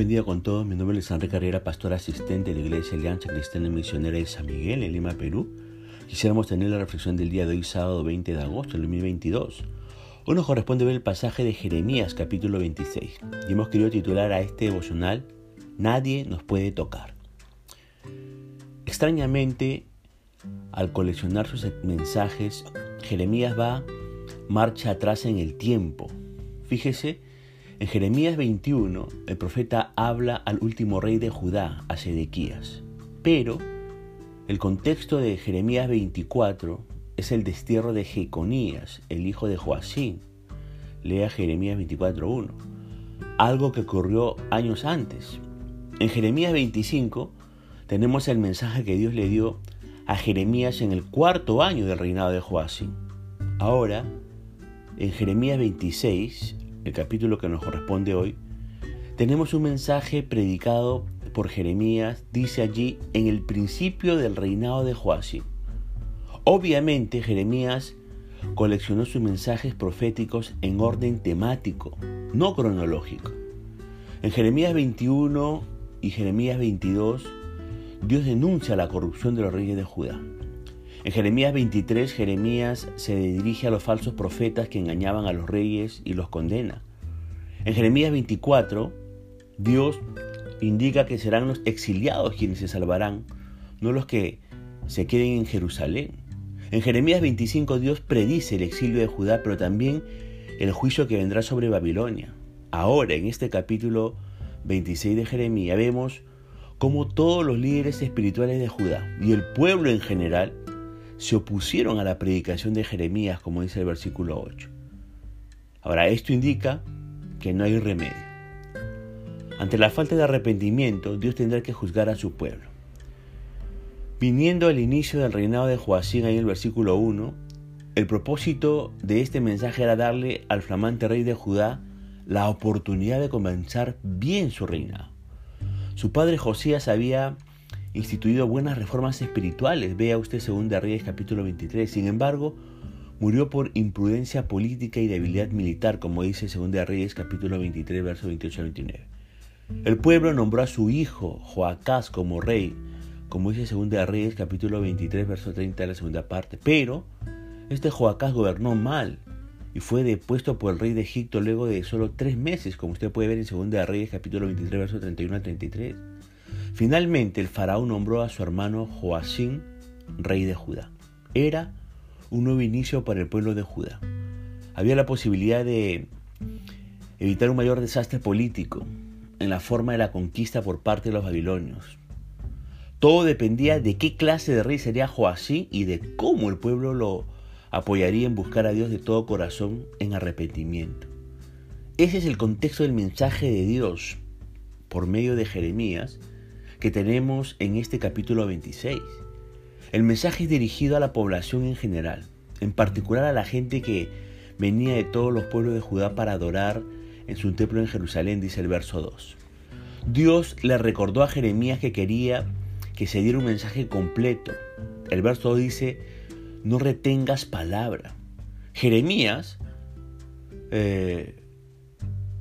bendiga con todos. Mi nombre es Enrique Carrera, pastor asistente de la Iglesia Alianza Cristiana Misionera de San Miguel, en Lima, Perú. Quisiéramos tener la reflexión del día de hoy, sábado 20 de agosto del 2022. Hoy nos corresponde ver el pasaje de Jeremías, capítulo 26. Y hemos querido titular a este devocional, Nadie nos puede tocar. Extrañamente, al coleccionar sus mensajes, Jeremías va marcha atrás en el tiempo. Fíjese, en Jeremías 21, el profeta habla al último rey de Judá, a Sedequías. Pero el contexto de Jeremías 24 es el destierro de Jeconías, el hijo de Joacín. Lea Jeremías 24.1. Algo que ocurrió años antes. En Jeremías 25 tenemos el mensaje que Dios le dio a Jeremías en el cuarto año del reinado de Joacín. Ahora, en Jeremías 26, el capítulo que nos corresponde hoy, tenemos un mensaje predicado por Jeremías, dice allí, en el principio del reinado de Joacim. Obviamente Jeremías coleccionó sus mensajes proféticos en orden temático, no cronológico. En Jeremías 21 y Jeremías 22, Dios denuncia la corrupción de los reyes de Judá. En Jeremías 23, Jeremías se dirige a los falsos profetas que engañaban a los reyes y los condena. En Jeremías 24, Dios indica que serán los exiliados quienes se salvarán, no los que se queden en Jerusalén. En Jeremías 25 Dios predice el exilio de Judá, pero también el juicio que vendrá sobre Babilonia. Ahora, en este capítulo 26 de Jeremías, vemos cómo todos los líderes espirituales de Judá y el pueblo en general se opusieron a la predicación de Jeremías, como dice el versículo 8. Ahora, esto indica que no hay remedio. Ante la falta de arrepentimiento, Dios tendrá que juzgar a su pueblo. Viniendo al inicio del reinado de Joacín, ahí en el versículo 1, el propósito de este mensaje era darle al flamante rey de Judá la oportunidad de comenzar bien su reinado. Su padre Josías había instituido buenas reformas espirituales. Vea usted 2 Reyes capítulo 23. Sin embargo, murió por imprudencia política y debilidad militar, como dice 2 Reyes capítulo 23, verso 28 al 29. El pueblo nombró a su hijo Joacás como rey, como dice 2 Reyes capítulo 23, verso 30 de la segunda parte. Pero este Joacás gobernó mal y fue depuesto por el rey de Egipto luego de solo tres meses, como usted puede ver en 2 Reyes capítulo 23, verso 31 al 33. Finalmente el faraón nombró a su hermano Joacín rey de Judá. Era un nuevo inicio para el pueblo de Judá. Había la posibilidad de evitar un mayor desastre político en la forma de la conquista por parte de los babilonios. Todo dependía de qué clase de rey sería Joacín y de cómo el pueblo lo apoyaría en buscar a Dios de todo corazón en arrepentimiento. Ese es el contexto del mensaje de Dios por medio de Jeremías que tenemos en este capítulo 26. El mensaje es dirigido a la población en general, en particular a la gente que venía de todos los pueblos de Judá para adorar en su templo en Jerusalén, dice el verso 2. Dios le recordó a Jeremías que quería que se diera un mensaje completo. El verso 2 dice, no retengas palabra. Jeremías eh,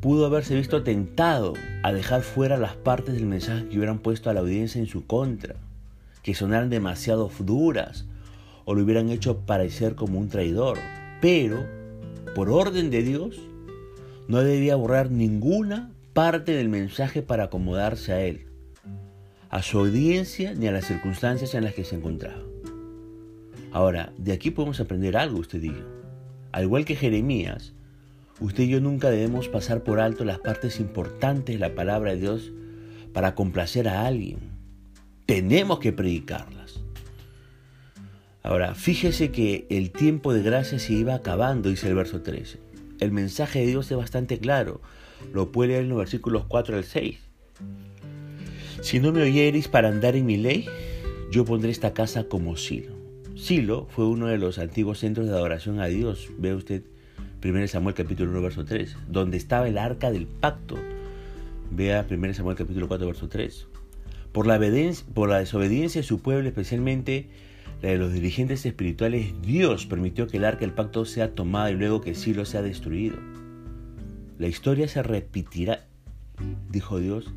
pudo haberse visto tentado a dejar fuera las partes del mensaje que hubieran puesto a la audiencia en su contra, que sonaran demasiado duras o lo hubieran hecho parecer como un traidor. Pero, por orden de Dios, no debía borrar ninguna parte del mensaje para acomodarse a él, a su audiencia ni a las circunstancias en las que se encontraba. Ahora, de aquí podemos aprender algo, usted dijo. Al igual que Jeremías, Usted y yo nunca debemos pasar por alto las partes importantes de la palabra de Dios para complacer a alguien. Tenemos que predicarlas. Ahora, fíjese que el tiempo de gracia se iba acabando, dice el verso 13. El mensaje de Dios es bastante claro. Lo puede leer en los versículos 4 al 6. Si no me oyereis para andar en mi ley, yo pondré esta casa como Silo. Silo fue uno de los antiguos centros de adoración a Dios. Ve usted 1 Samuel capítulo 1 verso 3, donde estaba el arca del pacto. Vea 1 Samuel capítulo 4 verso 3. Por la, por la desobediencia de su pueblo, especialmente la de los dirigentes espirituales, Dios permitió que el arca del pacto sea tomada y luego que Silo sea destruido. La historia se repetirá, dijo Dios,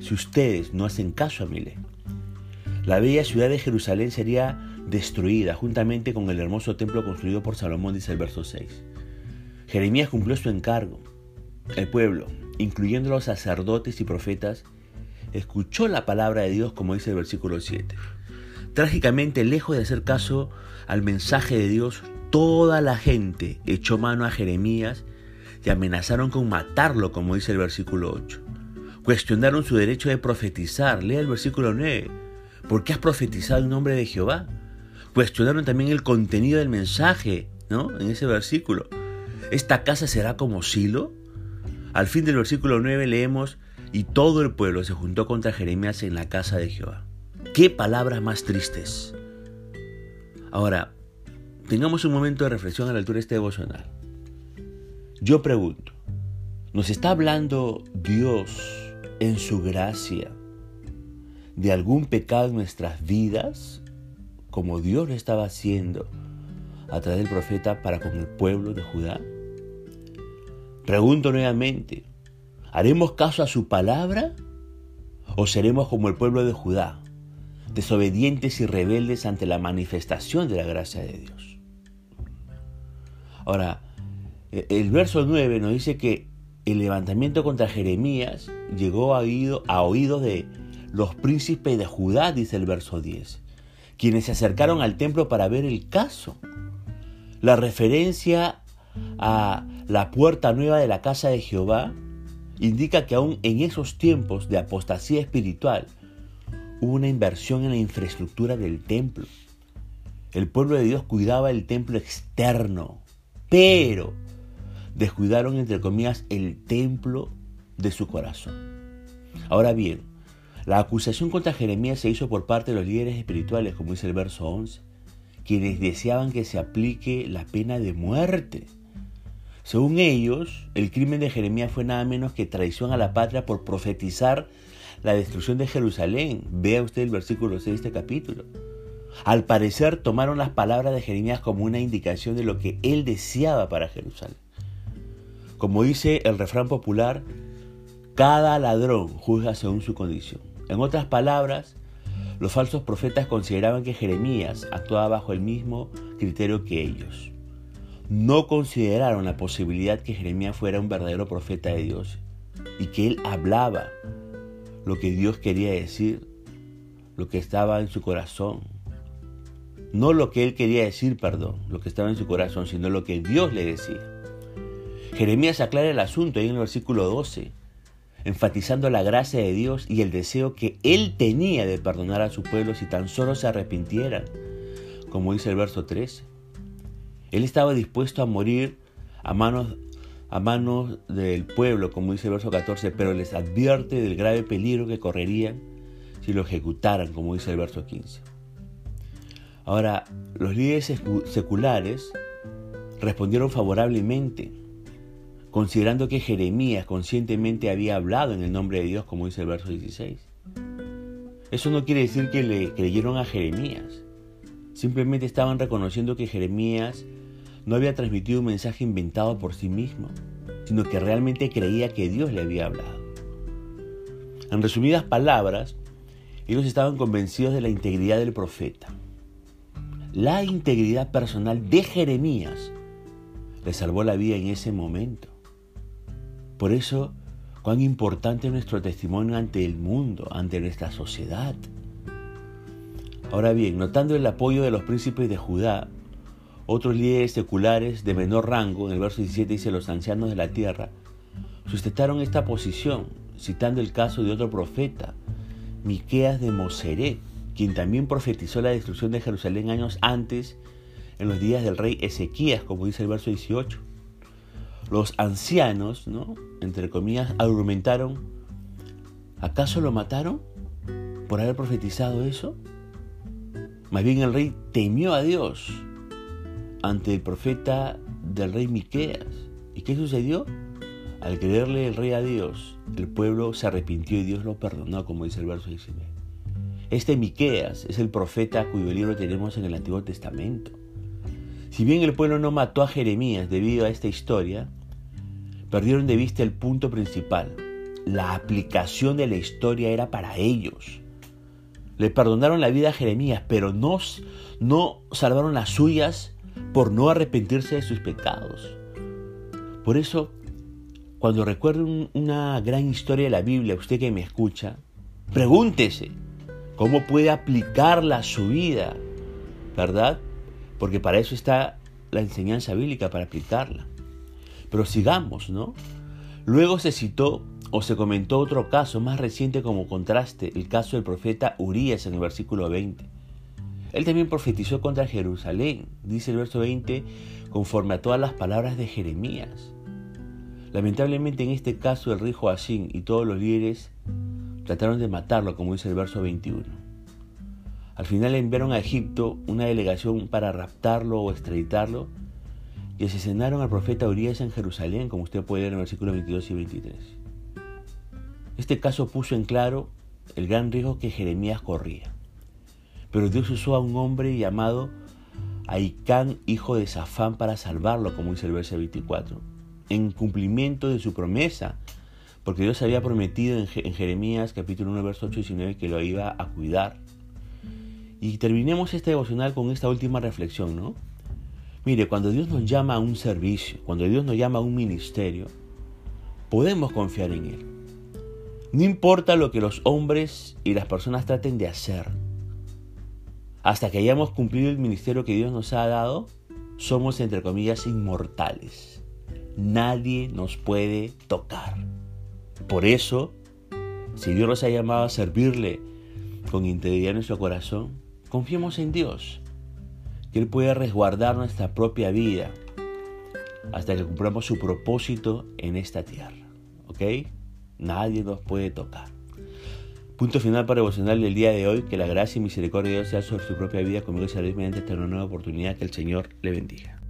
si ustedes no hacen caso a mi ley. La bella ciudad de Jerusalén sería destruida juntamente con el hermoso templo construido por Salomón, dice el verso 6. Jeremías cumplió su encargo. El pueblo, incluyendo los sacerdotes y profetas, escuchó la palabra de Dios como dice el versículo 7. Trágicamente, lejos de hacer caso al mensaje de Dios, toda la gente echó mano a Jeremías y amenazaron con matarlo, como dice el versículo 8. Cuestionaron su derecho de profetizar. Lea el versículo 9. ¿Por qué has profetizado en nombre de Jehová? Cuestionaron también el contenido del mensaje, ¿no? En ese versículo. ¿Esta casa será como Silo? Al fin del versículo 9 leemos, y todo el pueblo se juntó contra Jeremías en la casa de Jehová. Qué palabras más tristes. Ahora, tengamos un momento de reflexión a la altura de este devocional. Yo pregunto, ¿nos está hablando Dios en su gracia de algún pecado en nuestras vidas, como Dios lo estaba haciendo a través del profeta para con el pueblo de Judá? Pregunto nuevamente, ¿haremos caso a su palabra o seremos como el pueblo de Judá, desobedientes y rebeldes ante la manifestación de la gracia de Dios? Ahora, eh, el verso 9 nos dice que el levantamiento contra Jeremías llegó a, a oídos de los príncipes de Judá, dice el verso 10, quienes se acercaron al templo para ver el caso. La referencia a la puerta nueva de la casa de Jehová indica que aún en esos tiempos de apostasía espiritual hubo una inversión en la infraestructura del templo. El pueblo de Dios cuidaba el templo externo, pero descuidaron, entre comillas, el templo de su corazón. Ahora bien, la acusación contra Jeremías se hizo por parte de los líderes espirituales, como dice el verso 11, quienes deseaban que se aplique la pena de muerte. Según ellos, el crimen de Jeremías fue nada menos que traición a la patria por profetizar la destrucción de Jerusalén. Vea usted el versículo 6 de este capítulo. Al parecer tomaron las palabras de Jeremías como una indicación de lo que él deseaba para Jerusalén. Como dice el refrán popular, cada ladrón juzga según su condición. En otras palabras, los falsos profetas consideraban que Jeremías actuaba bajo el mismo criterio que ellos. No consideraron la posibilidad que Jeremías fuera un verdadero profeta de Dios y que él hablaba lo que Dios quería decir, lo que estaba en su corazón. No lo que él quería decir, perdón, lo que estaba en su corazón, sino lo que Dios le decía. Jeremías aclara el asunto ahí en el versículo 12, enfatizando la gracia de Dios y el deseo que él tenía de perdonar a su pueblo si tan solo se arrepintieran, como dice el verso 13. Él estaba dispuesto a morir a manos, a manos del pueblo, como dice el verso 14, pero les advierte del grave peligro que correrían si lo ejecutaran, como dice el verso 15. Ahora, los líderes seculares respondieron favorablemente considerando que Jeremías conscientemente había hablado en el nombre de Dios, como dice el verso 16. Eso no quiere decir que le creyeron a Jeremías. Simplemente estaban reconociendo que Jeremías no había transmitido un mensaje inventado por sí mismo, sino que realmente creía que Dios le había hablado. En resumidas palabras, ellos estaban convencidos de la integridad del profeta. La integridad personal de Jeremías le salvó la vida en ese momento. Por eso, cuán importante es nuestro testimonio ante el mundo, ante nuestra sociedad. Ahora bien, notando el apoyo de los príncipes de Judá, otros líderes seculares de menor rango, en el verso 17 dice los ancianos de la tierra, sustentaron esta posición, citando el caso de otro profeta, Miqueas de Moseret, quien también profetizó la destrucción de Jerusalén años antes, en los días del rey Ezequías, como dice el verso 18 los ancianos, ¿no? entre comillas, argumentaron, ¿acaso lo mataron por haber profetizado eso? Más bien el rey temió a Dios ante el profeta del rey Miqueas. ¿Y qué sucedió? Al creerle el rey a Dios, el pueblo se arrepintió y Dios lo perdonó, como dice el verso 19. Este Miqueas es el profeta cuyo libro tenemos en el Antiguo Testamento. Si bien el pueblo no mató a Jeremías debido a esta historia, perdieron de vista el punto principal. la aplicación de la historia era para ellos. Le perdonaron la vida a Jeremías, pero no, no salvaron las suyas por no arrepentirse de sus pecados. Por eso, cuando recuerde una gran historia de la Biblia, usted que me escucha, pregúntese cómo puede aplicarla a su vida, ¿verdad? Porque para eso está la enseñanza bíblica, para aplicarla. Pero sigamos, ¿no? Luego se citó o se comentó otro caso más reciente como contraste, el caso del profeta Urias en el versículo 20. Él también profetizó contra Jerusalén, dice el verso 20, conforme a todas las palabras de Jeremías. Lamentablemente en este caso el rey Joacín y todos los líderes trataron de matarlo, como dice el verso 21. Al final enviaron a Egipto una delegación para raptarlo o extraditarlo y asesinaron al profeta Urias en Jerusalén, como usted puede ver en el versículo 22 y 23. Este caso puso en claro el gran riesgo que Jeremías corría. Pero Dios usó a un hombre llamado Aicán, hijo de Safán, para salvarlo, como dice el verso 24, en cumplimiento de su promesa, porque Dios había prometido en, Jeremías capítulo 1, verso 8 y 19 que lo iba a cuidar. Y terminemos este devocional con esta última reflexión, ¿no? Mire, cuando Dios nos llama a un servicio, cuando Dios nos llama a un ministerio, podemos confiar en Él. No importa lo que los hombres y las personas traten de hacer. Hasta que hayamos cumplido el ministerio que Dios nos ha dado, somos entre comillas inmortales. Nadie nos puede tocar. Por eso, si Dios nos ha llamado a servirle con integridad en nuestro corazón, confiemos en Dios, que Él puede resguardar nuestra propia vida hasta que cumplamos su propósito en esta tierra. ¿Ok? Nadie nos puede tocar. Punto final para devocional del día de hoy. Que la gracia y misericordia de Dios sea sobre su propia vida conmigo y salud mediante esta nueva oportunidad. Que el Señor le bendiga.